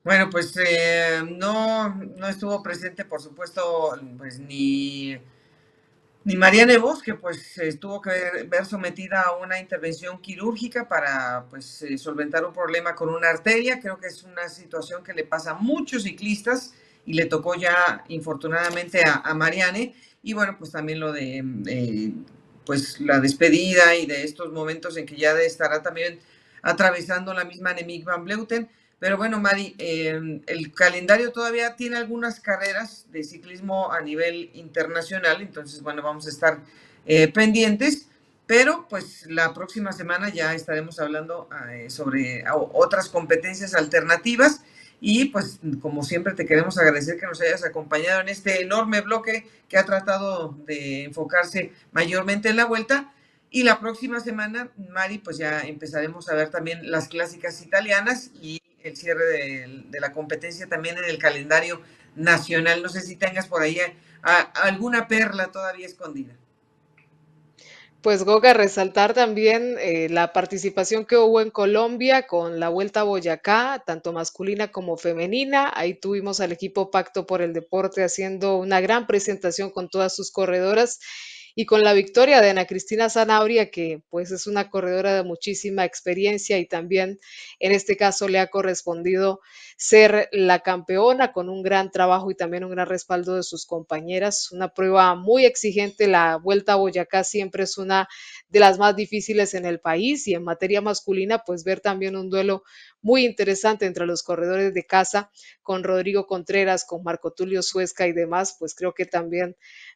B: Bueno, pues eh, no, no estuvo presente, por supuesto, pues ni ni Mariana Vos, que pues tuvo que ver, sometida a una intervención quirúrgica para pues eh, solventar un problema con una arteria. Creo que es una situación que le pasa a muchos ciclistas y le tocó ya infortunadamente a, Mariane. Y bueno, pues también lo de eh, pues la despedida y de estos momentos en que ya estará también atravesando la misma Nemik van Bleuten. Pero bueno, Mari, em, el calendario todavía tiene algunas carreras de ciclismo a nivel internacional, entonces bueno, vamos a estar eh, pendientes, pero pues la próxima semana ya estaremos hablando eh, sobre otras competencias alternativas y pues como siempre te queremos agradecer que nos hayas acompañado en este enorme bloque que ha tratado de enfocarse mayormente en la vuelta. Y la próxima semana, Mari, pues ya empezaremos a ver también las clásicas italianas y el cierre de, la competencia también en el calendario nacional. No sé si tengas por ahí alguna perla todavía escondida.
C: Pues Goga, resaltar también eh, la participación que hubo en Colombia con la Vuelta a Boyacá, tanto masculina como femenina. Ahí tuvimos al equipo Pacto por el Deporte haciendo una gran presentación con todas sus corredoras y con la victoria de Ana Cristina Zanabria, que pues es una corredora de muchísima experiencia y también en este caso le ha correspondido ser la campeona con un gran trabajo y también un gran respaldo de sus compañeras. Una prueba muy exigente, la Vuelta a Boyacá siempre es una de las más difíciles en el país y en materia masculina, pues ver también un duelo muy interesante entre los corredores de casa con Rodrigo Contreras, con Marco Tulio Suesca y demás, pues creo que también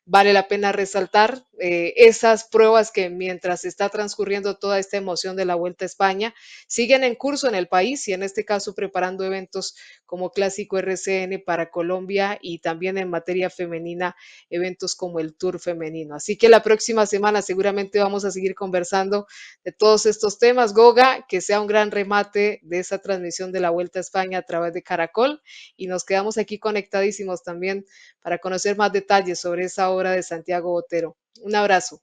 C: vale la pena resaltar eh, esas pruebas que mientras está transcurriendo toda esta emoción de la Vuelta a España, siguen en curso en el país y en este caso preparando eventos como Clásico RCN para Colombia y también en materia femenina eventos como el Tour femenino. Así que la próxima semana seguramente vamos a seguir conversando de todos estos temas. Goga, que sea un gran remate de esa transmisión de la Vuelta a España a través de Caracol y nos quedamos aquí conectadísimos también para conocer más detalles sobre esa obra de Santiago Botero. Un abrazo.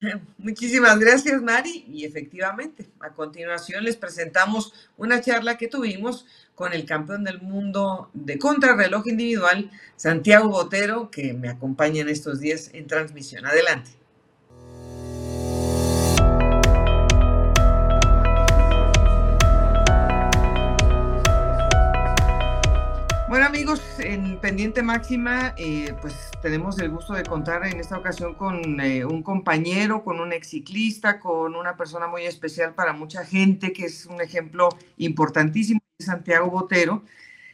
B: Muchísimas gracias, Mari. Y efectivamente, a continuación les presentamos una charla que tuvimos con el campeón del mundo de contrarreloj individual, Santiago Botero, que me acompaña en estos días en transmisión. Adelante. En Pendiente Máxima, eh, pues tenemos el gusto de contar en esta ocasión con eh, un compañero, con un ex ciclista, con una persona muy especial para mucha gente, que es un ejemplo importantísimo, Santiago Botero.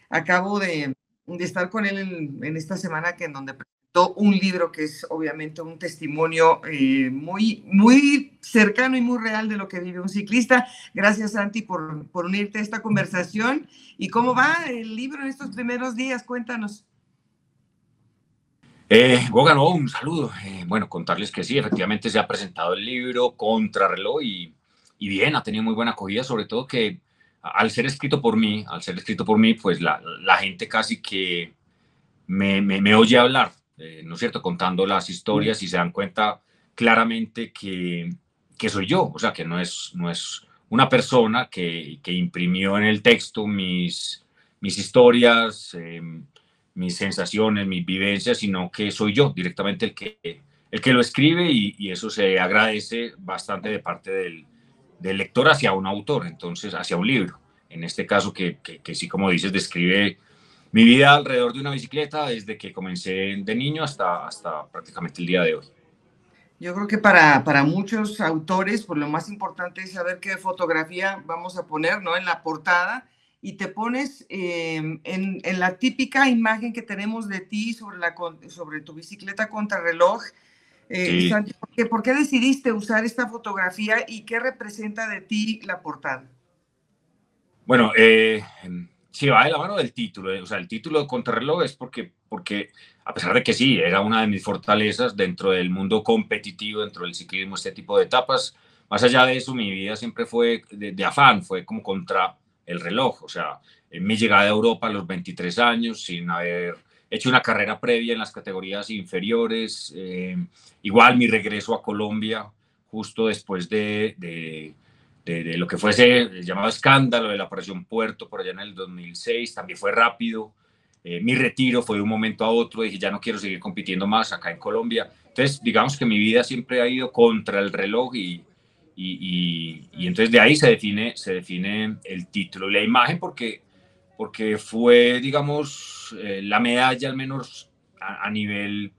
B: Acabo de, estar con él en, en, esta semana que en donde un libro que es obviamente un testimonio eh, muy, muy cercano y muy real de lo que vive un ciclista. Gracias, Santi, por, por unirte a esta conversación. ¿Y cómo va el libro en estos primeros días? Cuéntanos.
E: Eh, un saludo. Eh, bueno, contarles que sí, efectivamente se ha presentado el libro Contrarreloj y, y bien, ha tenido muy buena acogida, sobre todo que al ser escrito por mí, al ser escrito por mí, pues la, la gente casi que me oye hablar eh, ¿no es cierto?, contando las historias y se dan cuenta claramente que, que soy yo, o sea, que no es, no es una persona que, que imprimió en el texto mis, mis historias, em, mis sensaciones, mis vivencias, sino que soy yo directamente el que, el que lo escribe y, y eso se agradece bastante de parte del, del, lector hacia un autor, entonces hacia un libro. En este caso que, que, que sí, como dices, describe mi vida alrededor de una bicicleta desde que comencé de niño hasta, hasta prácticamente el día de hoy.
B: Yo creo que para, para muchos autores, pues lo más importante es saber qué fotografía vamos a poner ¿no? en la portada y te pones em, en, en, la típica imagen que tenemos de ti sobre, la, sobre tu bicicleta contrarreloj. Eh, sí. ¿por, qué, ¿Por qué decidiste usar esta fotografía y qué representa de ti la portada?
E: Bueno, eh, sí va de la mano del título. Eh, o sea, el título de Contrarreloj es porque, porque, a pesar de que sí, era una de mis fortalezas dentro del mundo competitivo, dentro del ciclismo, este tipo de etapas, más allá de eso, mi vida siempre fue de, de afán, fue como contra el reloj. O sea, en mi llegada a Europa a los 23 años, sin haber hecho una carrera previa en las categorías inferiores, eh, igual mi regreso a Colombia justo después de, de de, de, lo que fuese el llamado escándalo de la operación Puerto por allá en el 2006, también fue rápido. Eh, mi retiro fue de un momento a otro, dije ya no quiero seguir compitiendo más acá en Colombia. Entonces, digamos que mi vida siempre ha ido contra el reloj y, y, y, y entonces de ahí se define, se define el título y la imagen porque, porque fue, digamos, eh, la medalla al menos a, a nivel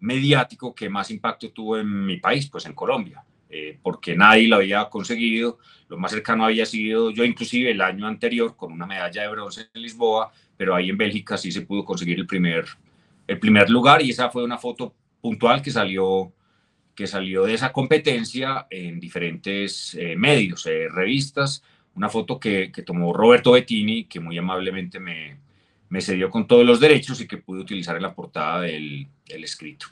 E: mediático que más impacto tuvo en mi país, pues en Colombia. Eh, porque nadie lo había conseguido. Lo más cercano había sido yo inclusive el año anterior con una medalla de bronce en Lisboa, pero ahí en Bélgica sí se pudo conseguir el primer, el primer lugar y esa fue una foto puntual que salió, que salió de esa competencia en diferentes eh, medios, eh, revistas, una foto que, que, tomó Roberto Bettini, que muy amablemente me, me cedió con todos los derechos y que pude utilizar en la portada del, del escrito.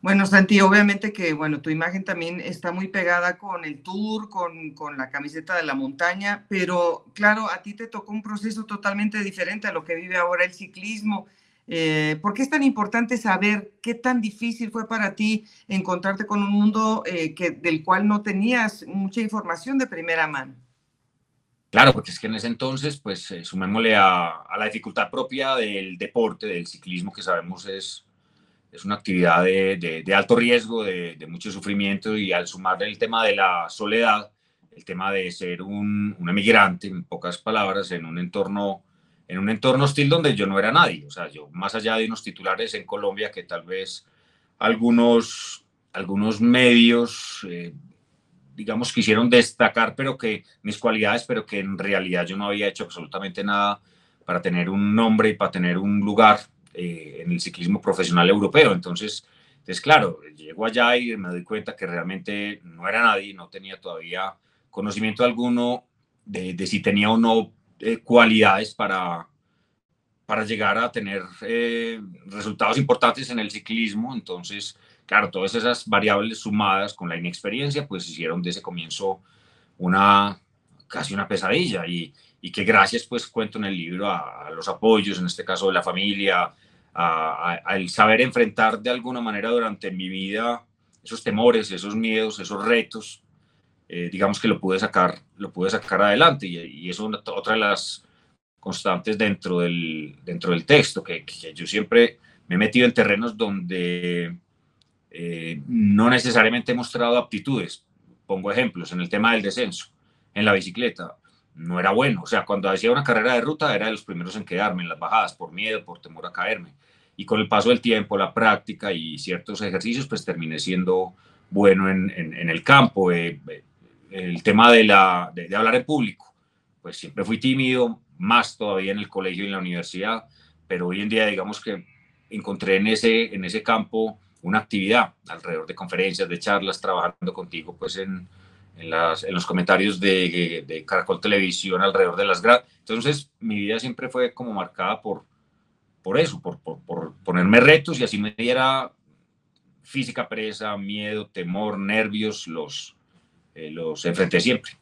B: Bueno, Santi, obviamente que, bueno, tu imagen también está muy pegada con el tour, con, con, la camiseta de la montaña, pero claro, a ti te tocó un proceso totalmente diferente a lo que vive ahora el ciclismo. Eh, ¿Por qué es tan importante saber qué tan difícil fue para ti encontrarte con un mundo eh, que, del cual no tenías mucha información de primera mano?
E: Claro, porque es que en ese entonces, pues eh, sumémosle a, a la dificultad propia del deporte, del ciclismo, que sabemos es es una actividad de, de, alto riesgo, de, mucho sufrimiento y al sumarle el tema de la soledad, el tema de ser un, un, emigrante, en pocas palabras, en un entorno en un entorno hostil donde yo no era nadie, o sea, yo más allá de unos titulares en Colombia que tal vez algunos, algunos medios, eh, digamos, quisieron destacar, pero que mis cualidades, pero que en realidad yo no había hecho absolutamente nada para tener un nombre y para tener un lugar eh, en el ciclismo profesional europeo. Entonces, es claro, llego allá y me doy cuenta que realmente no era nadie, no tenía todavía conocimiento alguno de, de si tenía o no eh, cualidades para, para llegar a tener eh, resultados importantes en el ciclismo. Entonces, claro, todas esas variables sumadas con la inexperiencia, pues hicieron de ese comienzo una casi una pesadilla y, y que gracias pues cuento en el libro a, a, los apoyos, en este caso de la familia, al saber enfrentar de alguna manera durante mi vida esos temores, esos miedos, esos retos, eh, digamos que lo pude sacar, lo pude sacar adelante y, y eso es otra de las constantes dentro del, dentro del texto, que, que yo siempre me he metido en terrenos donde eh, no necesariamente he mostrado aptitudes. Pongo ejemplos en el tema del descenso, en la bicicleta. No era bueno, o sea, cuando hacía una carrera de ruta era de los primeros en quedarme en las bajadas por miedo, por temor a caerme y con el paso del tiempo, la práctica y ciertos ejercicios, pues terminé siendo bueno en, en, el campo. Eh, el tema de, la, de, hablar en público, pues siempre fui tímido, más todavía en el colegio y en la universidad, pero hoy en día digamos que encontré en ese, en ese campo una actividad alrededor de conferencias, de charlas, trabajando contigo pues en, en, las, en los comentarios de, de, Caracol Televisión alrededor de las gradas. Entonces mi vida siempre fue como marcada por, por eso, por, por, ponerme retos y así me diera física presa, miedo, temor, nervios, los, eh, los enfrenté siempre.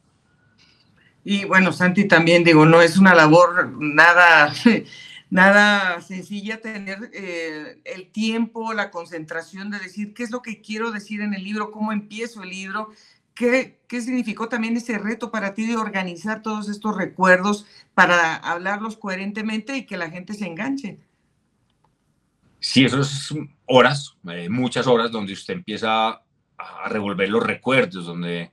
B: Y bueno, Santi, también digo, no es una labor nada, nada sencilla tener eh, el tiempo, la concentración de decir qué es lo que quiero decir en el libro, cómo empiezo el libro, ¿Qué, ¿Qué, significó también ese reto para ti de organizar todos estos recuerdos para hablarlos coherentemente y que la gente se enganche?
E: Sí, eso es horas, eh, muchas horas donde usted empieza a revolver los recuerdos, donde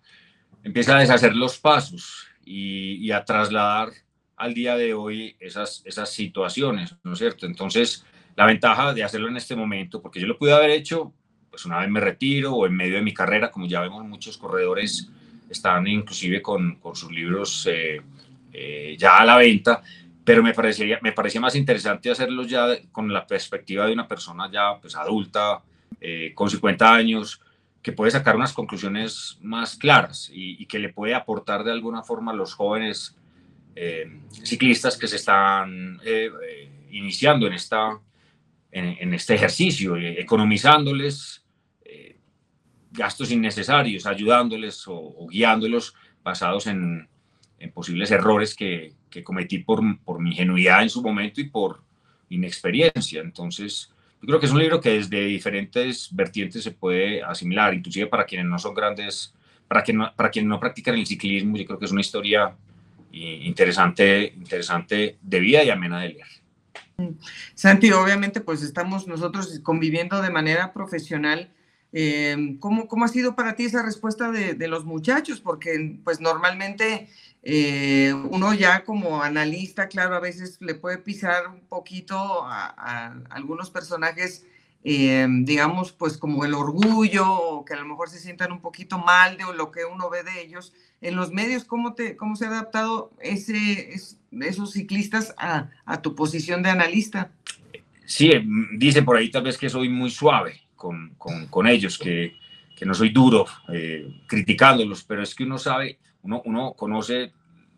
E: empieza a deshacer los pasos y, y, a trasladar al día de hoy esas, esas situaciones, ¿no es cierto? Entonces, la ventaja de hacerlo en este momento, porque yo lo pude haber hecho, pues una vez me retiro o en medio de mi carrera, como ya vemos muchos corredores están inclusive con, con sus libros eh, eh, ya a la venta, pero me parecía, me parecía más interesante hacerlo ya con la perspectiva de una persona ya pues adulta, eh, con 50 años, que puede sacar unas conclusiones más claras y, y que le puede aportar de alguna forma a los jóvenes eh, ciclistas que se están eh, eh, iniciando en, esta, en, en este ejercicio, economizándoles gastos innecesarios, ayudándoles o, o guiándolos basados en, en posibles errores que, que cometí por, por, mi ingenuidad en su momento y por inexperiencia. Entonces, yo creo que es un libro que desde diferentes vertientes se puede asimilar, inclusive para quienes no son grandes, para, quien no, para quienes no practican el ciclismo, yo creo que es una historia interesante, interesante de vida y amena de leer.
B: Santi, obviamente pues estamos nosotros conviviendo de manera profesional. Eh, ¿cómo, ¿Cómo ha sido para ti esa respuesta de, los muchachos? Porque pues normalmente eh, uno ya como analista, claro, a veces le puede pisar un poquito a, algunos personajes, eh, digamos, pues como el orgullo, o que a lo mejor se sientan un poquito mal de lo que uno ve de ellos. En los medios, ¿cómo, te, cómo se ha adaptado ese, es, esos ciclistas a, a tu posición de analista?
E: Sí, dicen por ahí tal vez que soy muy suave con, ellos, que, que, no soy duro eh, criticándolos, pero es que uno sabe, uno, uno, conoce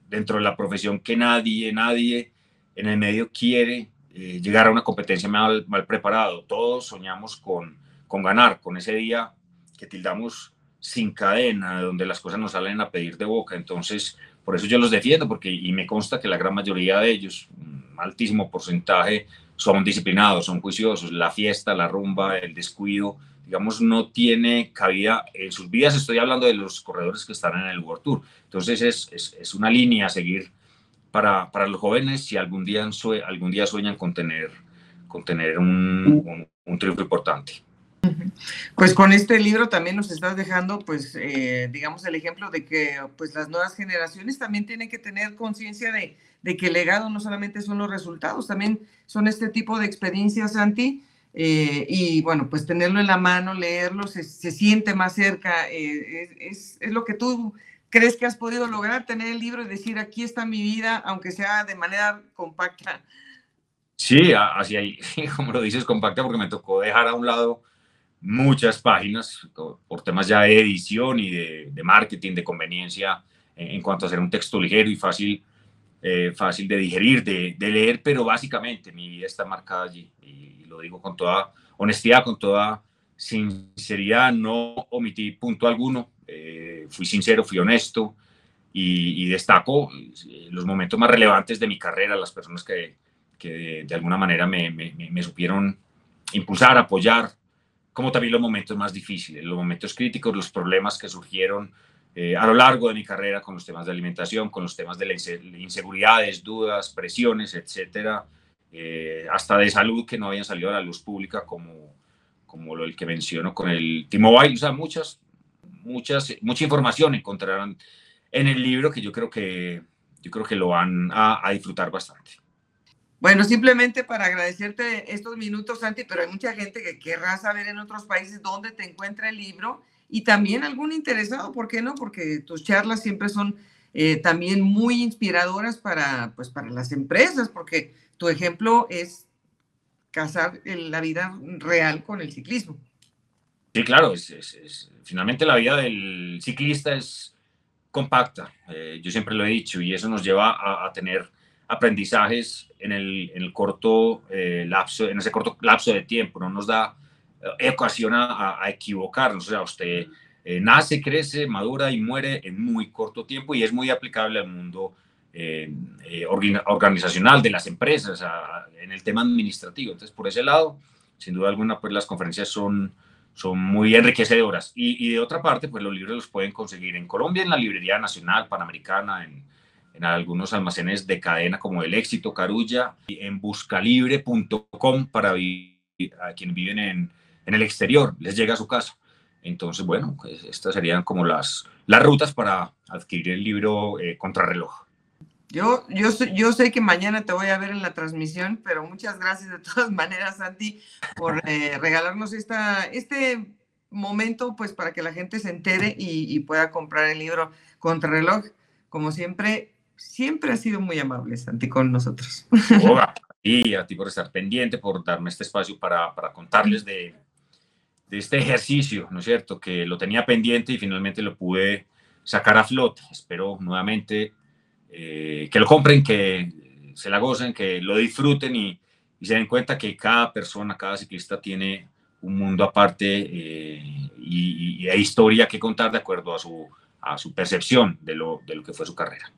E: dentro de la profesión que nadie, nadie en el medio quiere eh, llegar a una competencia mal, mal, preparado. Todos soñamos con, con ganar, con ese día que tildamos sin cadena, donde las cosas nos salen a pedir de boca. Entonces, por eso yo los defiendo, porque y me consta que la gran mayoría de ellos, un altísimo porcentaje, son disciplinados, son juiciosos. La fiesta, la rumba, el descuido, digamos, no tiene cabida en sus vidas. Estoy hablando de los corredores que están en el World Tour. Entonces es, es, es una línea a seguir para, para, los jóvenes si algún día, algún día sueñan con tener, con tener un, un, triunfo importante.
B: Pues con este libro también nos estás dejando, pues, eh, digamos, el ejemplo de que pues las nuevas generaciones también tienen que tener conciencia de, de, que el legado no solamente son los resultados, también son este tipo de experiencias, Santi, eh, y bueno, pues tenerlo en la mano, leerlo, se, se siente más cerca, eh, es, es, lo que tú crees que has podido lograr, tener el libro y decir, aquí está mi vida, aunque sea de manera compacta.
E: Sí, así ahí, como lo dices, compacta, porque me tocó dejar a un lado muchas páginas por temas ya de edición y de, de marketing, de conveniencia en, cuanto a hacer un texto ligero y fácil, eh, fácil de digerir, de, de, leer, pero básicamente mi vida está marcada allí. Lo digo con toda honestidad, con toda sinceridad, no omití punto alguno, eh, fui sincero, fui honesto y, destaco eh, los momentos más relevantes de mi carrera, las personas que, que de, alguna manera me, me, supieron impulsar, apoyar, como también los momentos más difíciles, los momentos críticos, los problemas que surgieron eh, a lo largo de mi carrera con los temas de alimentación, con los temas de inseguridades, dudas, presiones, etcétera, eh, hasta de salud que no habían salido a la luz pública como, como lo el que menciono con el T-Mobile, o sea, muchas, muchas, mucha información encontrarán en el libro que yo creo que, yo creo que lo van a, a disfrutar bastante.
B: Bueno, simplemente para agradecerte estos minutos, Santi, pero hay mucha gente que querrá saber en otros países dónde te encuentra el libro y también algún interesado, ¿por qué no? Porque tus charlas siempre son eh, también muy inspiradoras para, pues, para las empresas, porque tu ejemplo es casar la vida real con el ciclismo.
E: Sí, claro, es, finalmente la vida del ciclista es compacta, eh, yo siempre lo he dicho, y eso nos lleva a, tener aprendizajes en el, corto eh, lapso, en ese corto lapso de tiempo, no nos da eh, ocasión a, equivocarnos, o sea, usted nace, crece, madura y muere en muy corto tiempo y es muy aplicable al mundo eh, eh, organizacional de las empresas, en el tema administrativo. Entonces, por ese lado, sin duda alguna, pues las conferencias son, son muy enriquecedoras. Y, de otra parte, pues los libros los pueden conseguir en Colombia, en la Librería Nacional Panamericana, en, en algunos almacenes de cadena como El Éxito, Carulla, en buscalibre.com para a quienes viven en, en el exterior, les llega a su casa. Entonces, bueno, pues estas serían como las, las rutas para adquirir el libro eh, Contrarreloj.
B: Yo, yo, yo sé que mañana te voy a ver en la transmisión, pero muchas gracias de todas maneras, Santi, por eh, regalarnos esta, este momento, pues para que la gente se entere y, pueda comprar el libro Contrarreloj. Como siempre, siempre ha sido muy amable, Santi, con nosotros.
E: y a ti por estar pendiente, por darme este espacio para, para contarles de, de este ejercicio, ¿no es cierto? Que lo tenía pendiente y finalmente lo pude sacar a flote. Espero nuevamente eh, que lo compren, que se la gocen, que lo disfruten y, se den cuenta que cada persona, cada ciclista tiene un mundo aparte eh, y, y, historia que contar de acuerdo a su, a su percepción de lo, de lo que fue su carrera.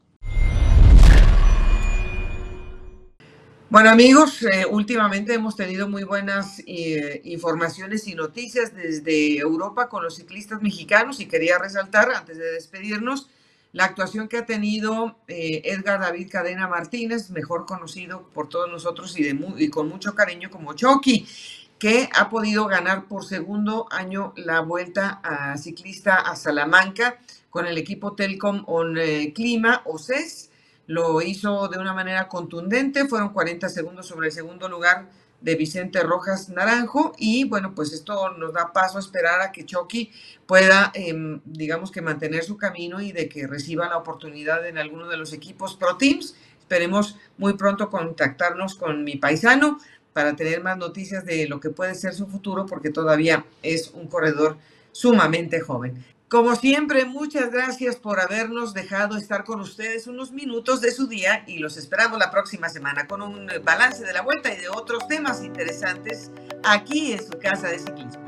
B: Bueno amigos, eh, últimamente hemos tenido muy buenas informaciones y noticias desde Europa con los ciclistas mexicanos y quería resaltar antes de despedirnos la actuación que ha tenido eh, Edgar David Cadena Martínez, mejor conocido por todos nosotros y, de, con mucho cariño como Chucky, que ha podido ganar por segundo año la vuelta a ciclista a Salamanca con el equipo Telcom On eh, Clima, o CES. Lo hizo de una manera contundente, fueron 40 segundos sobre el segundo lugar de Vicente Rojas Naranjo y bueno, pues esto nos da paso a esperar a que Chucky pueda, em, digamos que mantener su camino y de que reciba la oportunidad en alguno de los equipos Pro Teams. Esperemos muy pronto contactarnos con mi paisano para tener más noticias de lo que puede ser su futuro porque todavía es un corredor sumamente joven. Como siempre, muchas gracias por habernos dejado estar con ustedes unos minutos de su día y los esperamos la próxima semana con un balance de la vuelta y de otros temas interesantes aquí en su casa de ciclismo.